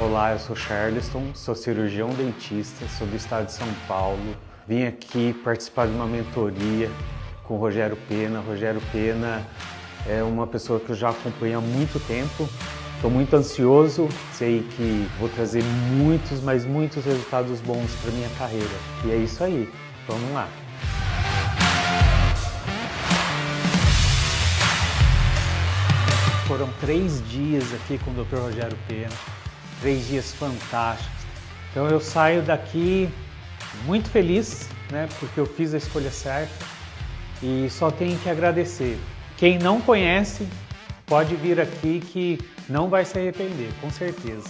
Olá, eu sou Charleston, sou cirurgião dentista, sou do estado de São Paulo. Vim aqui participar de uma mentoria com o Rogério Pena. Rogério Pena é uma pessoa que eu já acompanho há muito tempo. Estou muito ansioso, sei que vou trazer muitos, mas muitos resultados bons para minha carreira. E é isso aí, vamos lá. Foram três dias aqui com o Dr. Rogério Pena, três dias fantásticos. Então eu saio daqui muito feliz, né, porque eu fiz a escolha certa e só tenho que agradecer. Quem não conhece, pode vir aqui que não vai se arrepender, com certeza.